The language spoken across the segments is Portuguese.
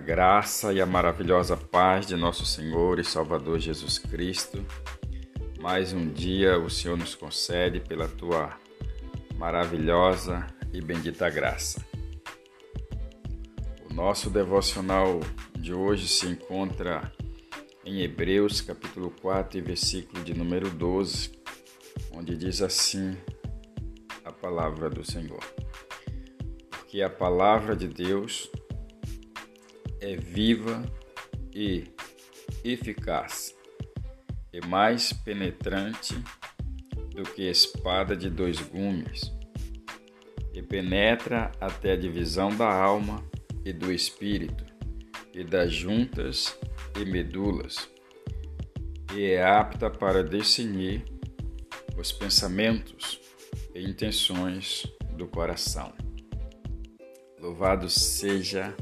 graça e a maravilhosa paz de nosso Senhor e Salvador Jesus Cristo. Mais um dia o Senhor nos concede pela tua maravilhosa e bendita graça. O nosso devocional de hoje se encontra em Hebreus, capítulo 4, e versículo de número 12, onde diz assim a palavra do Senhor. Porque a palavra de Deus é viva e eficaz, e mais penetrante do que espada de dois gumes, e penetra até a divisão da alma e do espírito, e das juntas e medulas, e é apta para discernir os pensamentos e intenções do coração. Louvado seja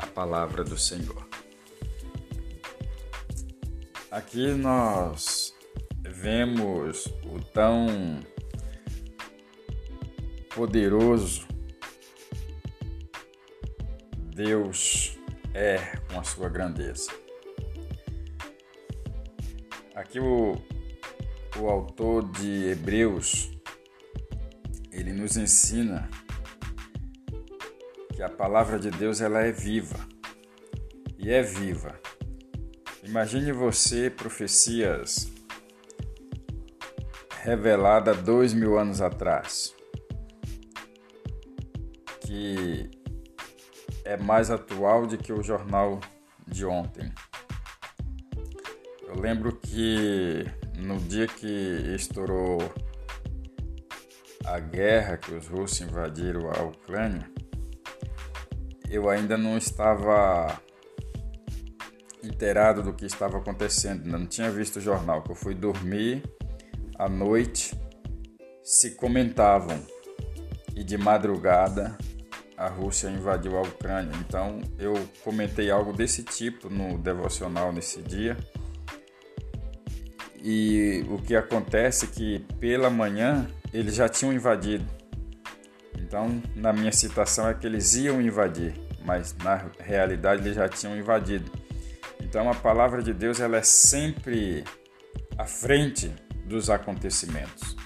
a palavra do Senhor. Aqui nós vemos o tão poderoso Deus é com a sua grandeza. Aqui o, o autor de Hebreus ele nos ensina que a palavra de Deus ela é viva e é viva. Imagine você profecias reveladas dois mil anos atrás, que é mais atual do que o jornal de ontem. Eu lembro que no dia que estourou a guerra que os russos invadiram a Ucrânia, eu ainda não estava inteirado do que estava acontecendo, não tinha visto o jornal, que eu fui dormir à noite, se comentavam e de madrugada a Rússia invadiu a Ucrânia. Então eu comentei algo desse tipo no devocional nesse dia. E o que acontece é que pela manhã eles já tinham invadido. Então, na minha citação é que eles iam invadir, mas na realidade eles já tinham invadido. Então, a palavra de Deus ela é sempre à frente dos acontecimentos.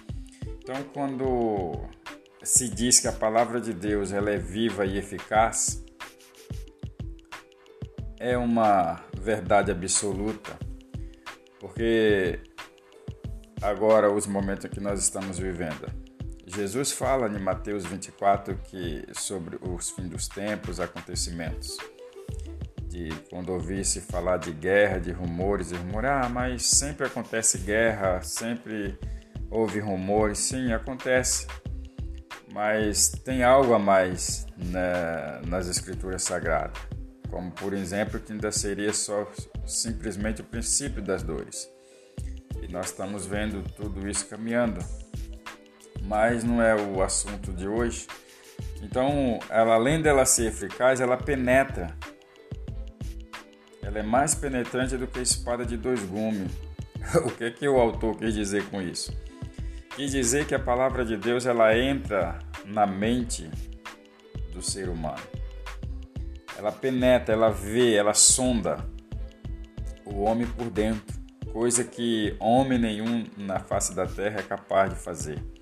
Então, quando se diz que a palavra de Deus ela é viva e eficaz, é uma verdade absoluta, porque agora os momentos que nós estamos vivendo Jesus fala em Mateus 24 que sobre os fins dos tempos, acontecimentos. De quando ouvisse falar de guerra, de rumores e rumores, ah, mas sempre acontece guerra, sempre houve rumores, sim, acontece. Mas tem algo a mais né, nas escrituras sagradas, como por exemplo que ainda seria só simplesmente o princípio das dores. E nós estamos vendo tudo isso caminhando mas não é o assunto de hoje. Então, ela, além dela ser eficaz, ela penetra. Ela é mais penetrante do que a espada de dois gumes. o que, é que o autor quis dizer com isso? Quis dizer que a palavra de Deus ela entra na mente do ser humano. Ela penetra, ela vê, ela sonda o homem por dentro, coisa que homem nenhum na face da terra é capaz de fazer.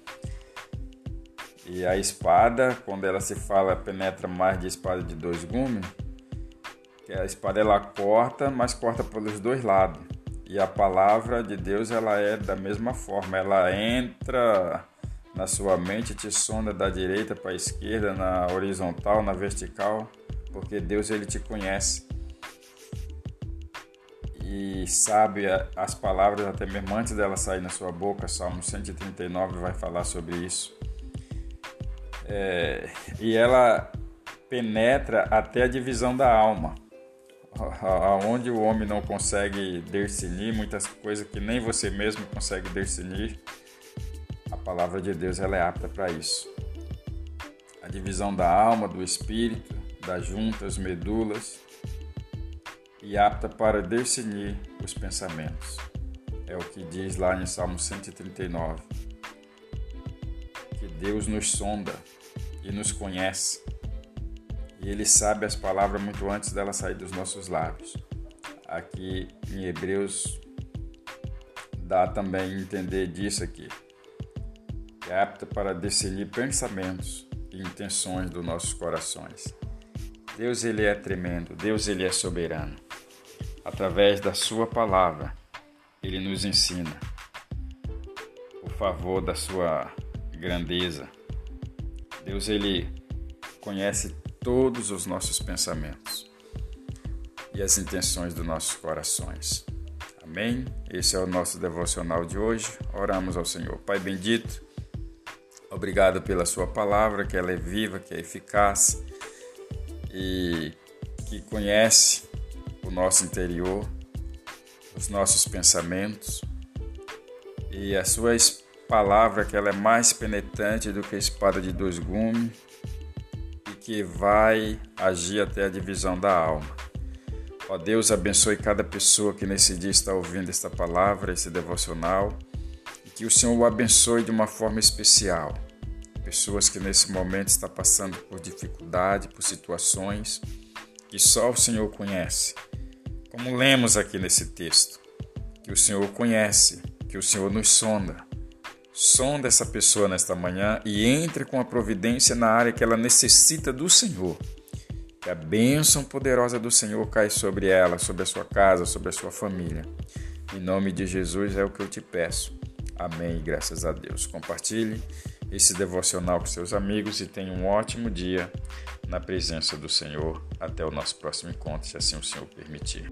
E a espada, quando ela se fala, penetra mais de espada de dois gumes, que a espada ela corta, mas corta pelos dois lados. E a palavra de Deus ela é da mesma forma, ela entra na sua mente, te sonda da direita para a esquerda, na horizontal, na vertical, porque Deus ele te conhece e sabe as palavras até mesmo antes dela sair na sua boca. Salmo 139 vai falar sobre isso. É, e ela penetra até a divisão da alma, aonde o homem não consegue discernir muitas coisas que nem você mesmo consegue discernir. A palavra de Deus ela é apta para isso. A divisão da alma, do espírito, das juntas, medulas e apta para discernir os pensamentos. É o que diz lá em Salmo 139. Que Deus nos sonda e nos conhece. E Ele sabe as palavras muito antes delas sair dos nossos lábios. Aqui em Hebreus dá também entender disso aqui. É apta para discernir pensamentos e intenções dos nossos corações. Deus ele é tremendo, Deus ele é soberano. Através da sua palavra, ele nos ensina o favor da sua grandeza. Deus ele conhece todos os nossos pensamentos e as intenções dos nossos corações. Amém? Esse é o nosso devocional de hoje. Oramos ao Senhor. Pai bendito, obrigado pela Sua palavra, que ela é viva, que é eficaz e que conhece o nosso interior, os nossos pensamentos e a Sua palavra, que ela é mais penetrante do que a espada de dois gumes e que vai agir até a divisão da alma Ó Deus, abençoe cada pessoa que nesse dia está ouvindo esta palavra, esse devocional, e que o Senhor o abençoe de uma forma especial. Pessoas que nesse momento estão passando por dificuldade, por situações que só o Senhor conhece. Como lemos aqui nesse texto, que o Senhor conhece, que o Senhor nos sonda. Sonda essa pessoa nesta manhã e entre com a providência na área que ela necessita do Senhor que a bênção poderosa do Senhor cai sobre ela, sobre a sua casa, sobre a sua família. Em nome de Jesus é o que eu te peço. Amém. Graças a Deus. Compartilhe esse devocional com seus amigos e tenha um ótimo dia na presença do Senhor. Até o nosso próximo encontro, se assim o Senhor permitir.